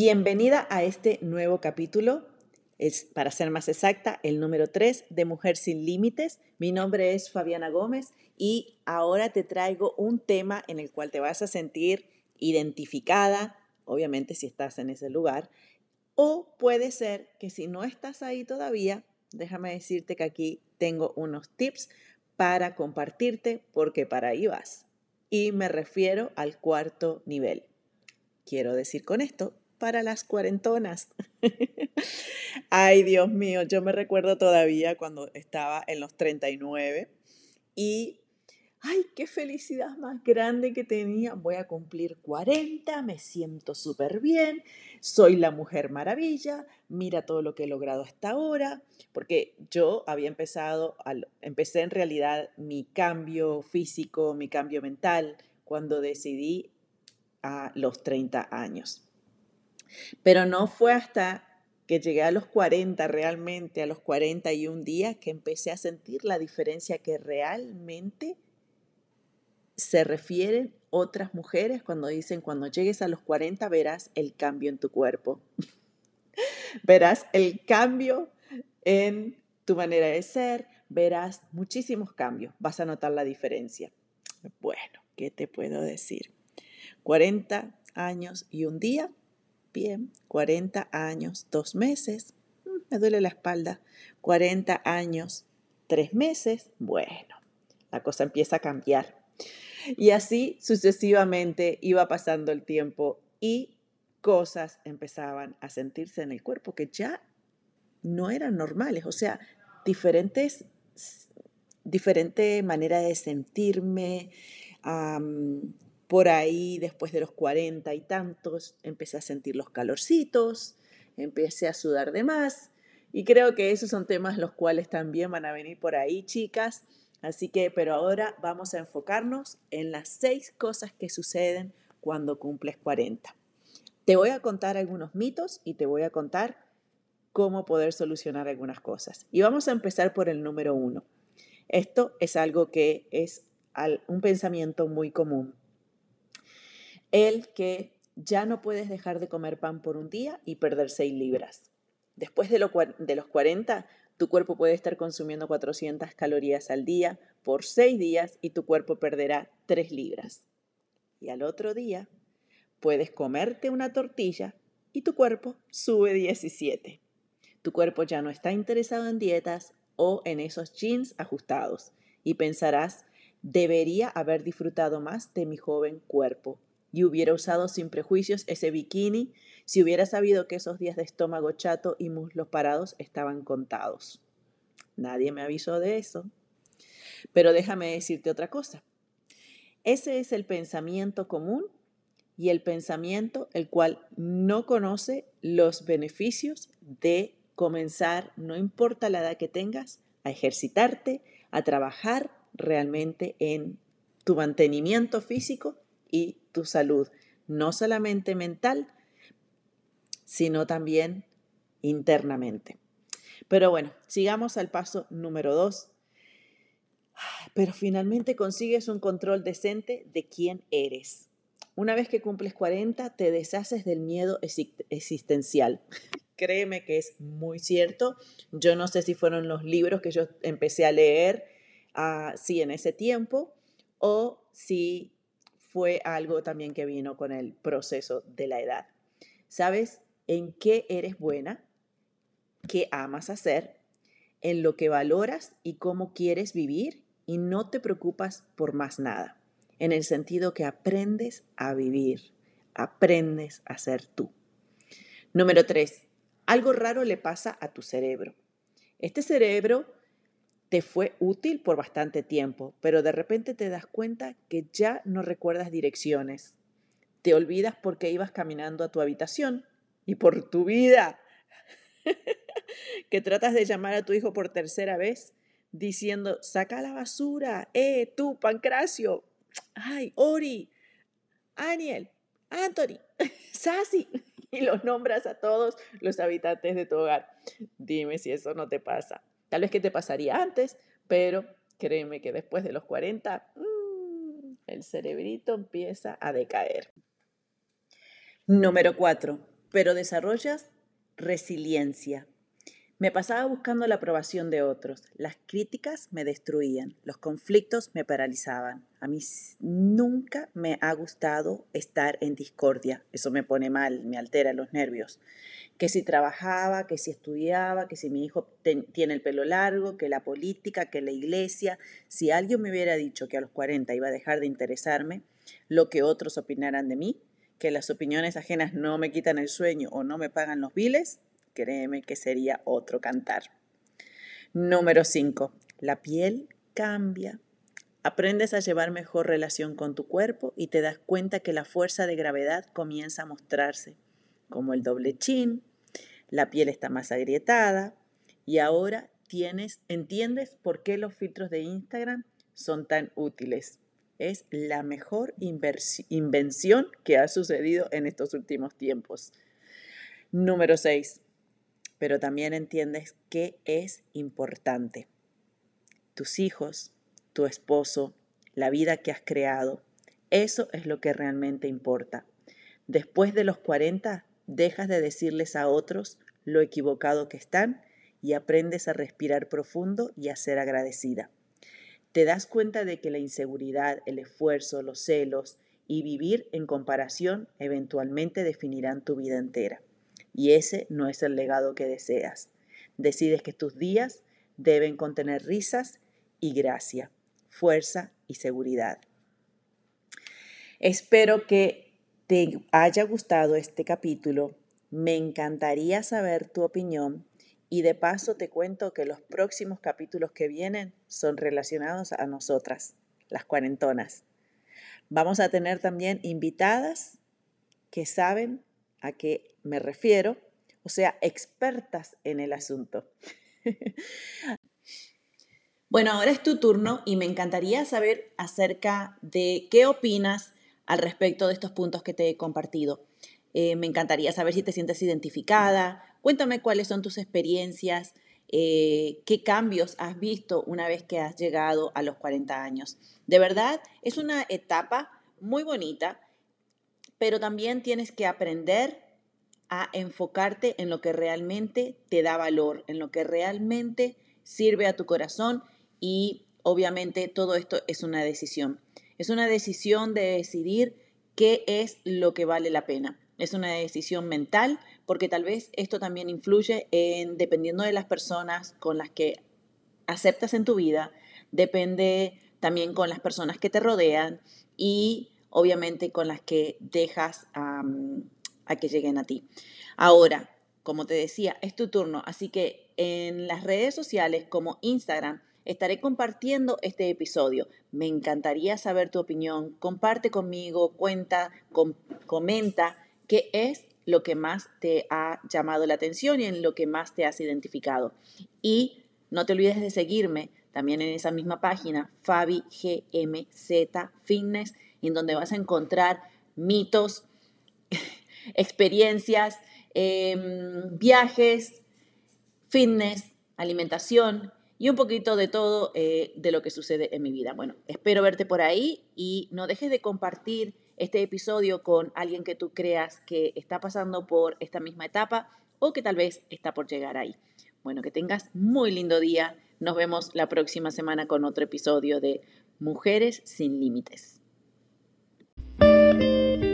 Bienvenida a este nuevo capítulo. Es, para ser más exacta, el número 3 de Mujer sin Límites. Mi nombre es Fabiana Gómez y ahora te traigo un tema en el cual te vas a sentir identificada, obviamente si estás en ese lugar, o puede ser que si no estás ahí todavía, déjame decirte que aquí tengo unos tips para compartirte porque para ahí vas. Y me refiero al cuarto nivel. Quiero decir con esto, para las cuarentonas. Ay, Dios mío, yo me recuerdo todavía cuando estaba en los 39 y ay, qué felicidad más grande que tenía. Voy a cumplir 40, me siento súper bien, soy la mujer maravilla, mira todo lo que he logrado hasta ahora, porque yo había empezado, empecé en realidad mi cambio físico, mi cambio mental, cuando decidí a los 30 años. Pero no fue hasta que llegué a los 40 realmente, a los 41 días, que empecé a sentir la diferencia que realmente se refieren otras mujeres cuando dicen, cuando llegues a los 40 verás el cambio en tu cuerpo. verás el cambio en tu manera de ser, verás muchísimos cambios, vas a notar la diferencia. Bueno, ¿qué te puedo decir? 40 años y un día, bien, 40 años, dos meses, mm, me duele la espalda, 40 años, tres meses, bueno, la cosa empieza a cambiar. Y así sucesivamente iba pasando el tiempo y cosas empezaban a sentirse en el cuerpo que ya no eran normales, o sea, diferentes, diferente manera de sentirme. Por ahí, después de los cuarenta y tantos, empecé a sentir los calorcitos, empecé a sudar de más. Y creo que esos son temas los cuales también van a venir por ahí, chicas. Así que, pero ahora vamos a enfocarnos en las seis cosas que suceden cuando cumples 40. Te voy a contar algunos mitos y te voy a contar cómo poder solucionar algunas cosas. Y vamos a empezar por el número uno. Esto es algo que es un pensamiento muy común. El que ya no puedes dejar de comer pan por un día y perder 6 libras. Después de, los 40 tu cuerpo puede estar consumiendo 400 calorías al día por 6 días y tu cuerpo perderá 3 libras. Y al otro día puedes comerte una tortilla y tu cuerpo sube 17. Tu cuerpo ya no está interesado en dietas o en esos jeans ajustados y pensarás, debería haber disfrutado más de mi joven cuerpo y hubiera usado sin prejuicios ese bikini si hubiera sabido que esos días de estómago chato y muslos parados estaban contados. Nadie me avisó de eso. Pero déjame decirte otra cosa. Ese es el pensamiento común y el pensamiento el cual no conoce los beneficios de comenzar, no importa la edad que tengas, a ejercitarte, a trabajar realmente en tu mantenimiento físico y tu salud, no solamente mental, sino también internamente. Pero bueno, sigamos al paso número dos. Pero finalmente consigues un control decente de quién eres. Una vez que cumples 40, te deshaces del miedo existencial. Créeme que es muy cierto. Yo no sé si fueron los libros que yo empecé a leer así en ese tiempo o si fue algo también que vino con el proceso de la edad. ¿Sabes? en qué eres buena, qué amas hacer, en lo que valoras y cómo quieres vivir y no te preocupas por más nada, en el sentido que aprendes a vivir, aprendes a ser tú. Número tres, algo raro le pasa a tu cerebro. Este cerebro te fue útil por bastante tiempo, pero de repente te das cuenta que ya no recuerdas direcciones. Te olvidas por qué ibas caminando a tu habitación y por tu vida, que tratas de llamar a tu hijo por tercera vez diciendo, saca la basura, eh, tú, Pancracio, ay, Ori, Aniel, Anthony, Sassy, y los nombras a todos los habitantes de tu hogar. Dime si eso no te pasa. Tal vez que te pasaría antes, pero créeme que después de los 40, mm, el cerebrito empieza a decaer. Número 4 pero desarrollas resiliencia. Me pasaba buscando la aprobación de otros. Las críticas me destruían, los conflictos me paralizaban. A mí nunca me ha gustado estar en discordia. Eso me pone mal, me altera los nervios. Que si trabajaba, que si estudiaba, que si mi hijo tiene el pelo largo, que la política, que la iglesia. Si alguien me hubiera dicho que a los 40 iba a dejar de interesarme lo que otros opinaran de mí, que las opiniones ajenas no me quitan el sueño o no me pagan los biles, créeme que sería otro cantar. Número 5. La piel cambia. Aprendes a llevar mejor relación con tu cuerpo y te das cuenta que la fuerza de gravedad comienza a mostrarse, como el doble chin, la piel está más agrietada y ahora tienes, entiendes por qué los filtros de Instagram son tan útiles. Es la mejor invención que ha sucedido en estos últimos tiempos. Número 6 pero también entiendes qué es importante. Tus hijos, tu esposo, la vida que has creado, eso es lo que realmente importa. Después de los 40, dejas de decirles a otros lo equivocado que están y aprendes a respirar profundo y a ser agradecida. Te das cuenta de que la inseguridad, el esfuerzo, los celos y vivir en comparación eventualmente definirán tu vida entera y ese no es el legado que deseas. Decides que tus días deben contener risas y gracia, fuerza y seguridad. Espero que te haya gustado este capítulo. Me encantaría saber tu opinión y de paso te cuento que los próximos capítulos que vienen son relacionados a nosotras, las cuarentonas. Vamos a tener también invitadas que saben a qué me refiero, o sea, expertas en el asunto. bueno, ahora es tu turno y me encantaría saber acerca de qué opinas al respecto de estos puntos que te he compartido. Eh, me encantaría saber si te sientes identificada. Cuéntame cuáles son tus experiencias, eh, qué cambios has visto una vez que has llegado a los 40 años. De verdad, es una etapa muy bonita pero también tienes que aprender a enfocarte en lo que realmente te da valor, en lo que realmente sirve a tu corazón y obviamente todo esto es una decisión. Es una decisión de decidir qué es lo que vale la pena. Es una decisión mental porque tal vez esto también influye en, dependiendo de las personas con las que aceptas en tu vida, depende también con las personas que te rodean y obviamente con las que dejas a que lleguen a ti. Ahora, como te decía, es tu turno, así que en las redes sociales como Instagram estaré compartiendo este episodio. Me encantaría saber tu opinión. Comparte conmigo, cuenta, comenta qué es lo que más te ha llamado la atención y en lo que más te has identificado. Y no te olvides de seguirme también en esa misma página, Fabi GMZ Fitness en donde vas a encontrar mitos, experiencias, em, viajes, fitness, alimentación y un poquito de todo eh, de lo que sucede en mi vida. Bueno, espero verte por ahí y no dejes de compartir este episodio con alguien que tú creas que está pasando por esta misma etapa o que tal vez está por llegar ahí. Bueno, que tengas muy lindo día. Nos vemos la próxima semana con otro episodio de Mujeres sin Límites. Música